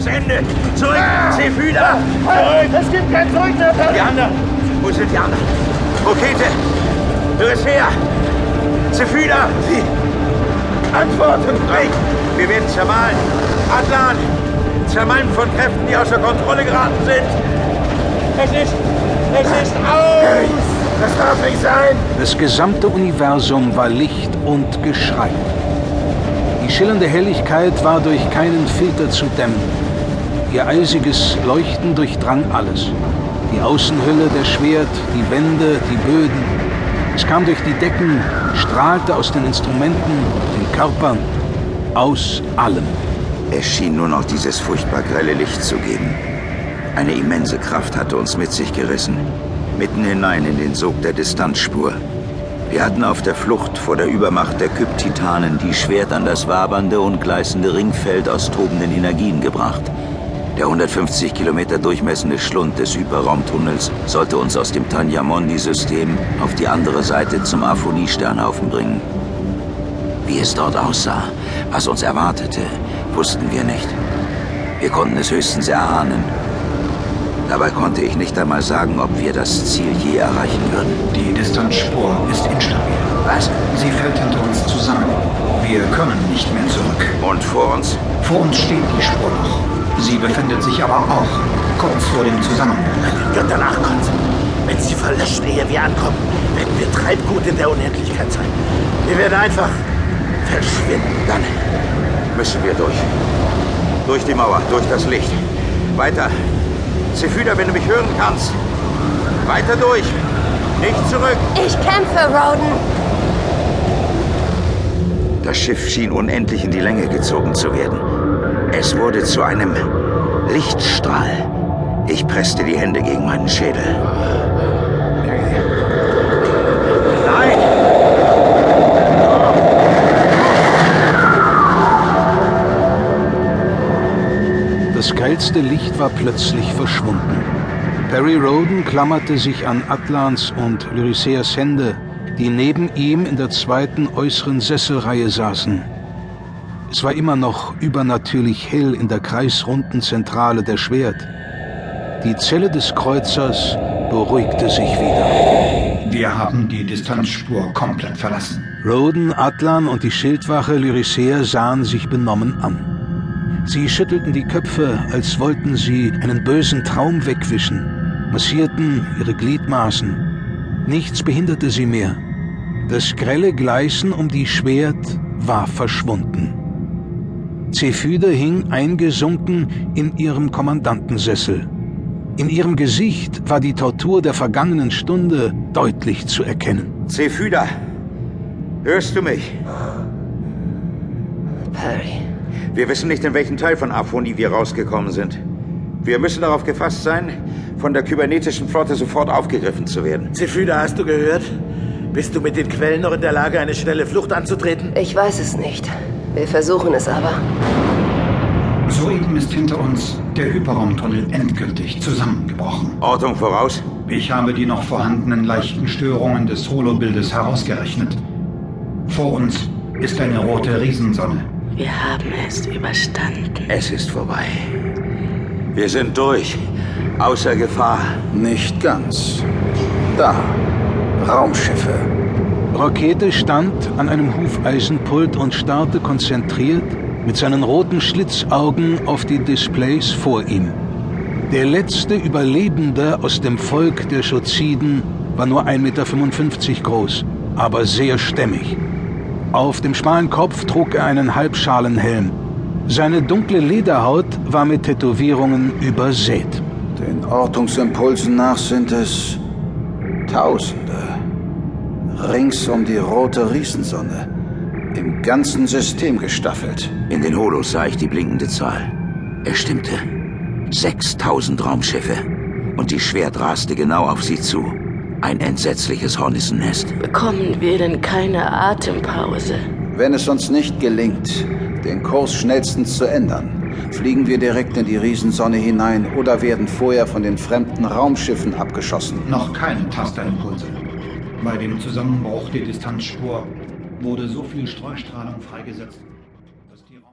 das Ende. Zurück, Zephyda! Zurück! Es gibt kein Zurück mehr! Die anderen! Wo sind die anderen? Rokete! Eurysea! Zephyda! Sie antworten nicht! Wir werden zermahlen! Atlan! Zermalmt von Kräften, die außer Kontrolle geraten sind! Es ist... es ist aus! Das darf nicht sein! Das gesamte Universum war Licht und Geschrei. Die schillernde Helligkeit war durch keinen Filter zu dämmen. Ihr eisiges Leuchten durchdrang alles. Die Außenhülle, der Schwert, die Wände, die Böden. Es kam durch die Decken, strahlte aus den Instrumenten, den Körpern, aus allem. Es schien nur noch dieses furchtbar grelle Licht zu geben. Eine immense Kraft hatte uns mit sich gerissen, mitten hinein in den Sog der Distanzspur. Wir hatten auf der Flucht vor der Übermacht der Kyp-Titanen die Schwert an das wabernde und gleißende Ringfeld aus tobenden Energien gebracht. Der 150 Kilometer durchmessende Schlund des Hyperraumtunnels sollte uns aus dem Tanyamondi-System auf die andere Seite zum Aphonie-Sternhaufen bringen. Wie es dort aussah, was uns erwartete, wussten wir nicht. Wir konnten es höchstens erahnen. Dabei konnte ich nicht einmal sagen, ob wir das Ziel je erreichen würden. Die Distanzspur ist instabil. Was? Sie fällt hinter uns zusammen. Wir können nicht mehr zurück. Und vor uns? Vor uns steht die Spur noch. Sie befindet sich aber auch kurz vor dem Zusammenbruch. Und danach kommt Wenn sie verlöscht, ehe wir ankommen, werden wir Treibgut in der Unendlichkeit sein. Wir werden einfach verschwinden. Dann müssen wir durch. Durch die Mauer, durch das Licht. Weiter, Zephyda, wenn du mich hören kannst. Weiter durch. Nicht zurück. Ich kämpfe, Roden. Das Schiff schien unendlich in die Länge gezogen zu werden. Es wurde zu einem Lichtstrahl. Ich presste die Hände gegen meinen Schädel. Nein! Das geilste Licht war plötzlich verschwunden. Perry Roden klammerte sich an Atlans und Lyriseas Hände, die neben ihm in der zweiten äußeren Sesselreihe saßen. Es war immer noch übernatürlich hell in der kreisrunden Zentrale der Schwert. Die Zelle des Kreuzers beruhigte sich wieder. Wir haben die Distanzspur komplett verlassen. Roden, Atlan und die Schildwache Lyricea sahen sich benommen an. Sie schüttelten die Köpfe, als wollten sie einen bösen Traum wegwischen, massierten ihre Gliedmaßen. Nichts behinderte sie mehr. Das grelle Gleißen um die Schwert war verschwunden. Zephyde hing eingesunken in ihrem Kommandantensessel. In ihrem Gesicht war die Tortur der vergangenen Stunde deutlich zu erkennen. Zephyda, hörst du mich? Perry. Wir wissen nicht, in welchen Teil von Aphonie wir rausgekommen sind. Wir müssen darauf gefasst sein, von der kybernetischen Flotte sofort aufgegriffen zu werden. Zephyda, hast du gehört? Bist du mit den Quellen noch in der Lage, eine schnelle Flucht anzutreten? Ich weiß es nicht. Wir versuchen es aber. Soeben ist hinter uns der Hyperraumtunnel endgültig zusammengebrochen. Ortung voraus? Ich habe die noch vorhandenen leichten Störungen des Holobildes herausgerechnet. Vor uns ist eine rote Riesensonne. Wir haben es überstanden. Es ist vorbei. Wir sind durch. Außer Gefahr. Nicht ganz. Da. Raumschiffe. Rakete stand an einem Hufeisenpult und starrte konzentriert mit seinen roten Schlitzaugen auf die Displays vor ihm. Der letzte Überlebende aus dem Volk der Schoziden war nur 1,55 Meter groß, aber sehr stämmig. Auf dem schmalen Kopf trug er einen Halbschalenhelm. Seine dunkle Lederhaut war mit Tätowierungen übersät. Den Ortungsimpulsen nach sind es Tausende. Rings um die rote Riesensonne. Im ganzen System gestaffelt. In den Holos sah ich die blinkende Zahl. Es stimmte. 6000 Raumschiffe. Und die Schwert raste genau auf sie zu. Ein entsetzliches Hornissennest. Bekommen wir denn keine Atempause? Wenn es uns nicht gelingt, den Kurs schnellstens zu ändern, fliegen wir direkt in die Riesensonne hinein oder werden vorher von den fremden Raumschiffen abgeschossen. Noch keine Tasterimpulse. Bei dem Zusammenbruch der Distanzspur wurde so viel Streustrahlung freigesetzt.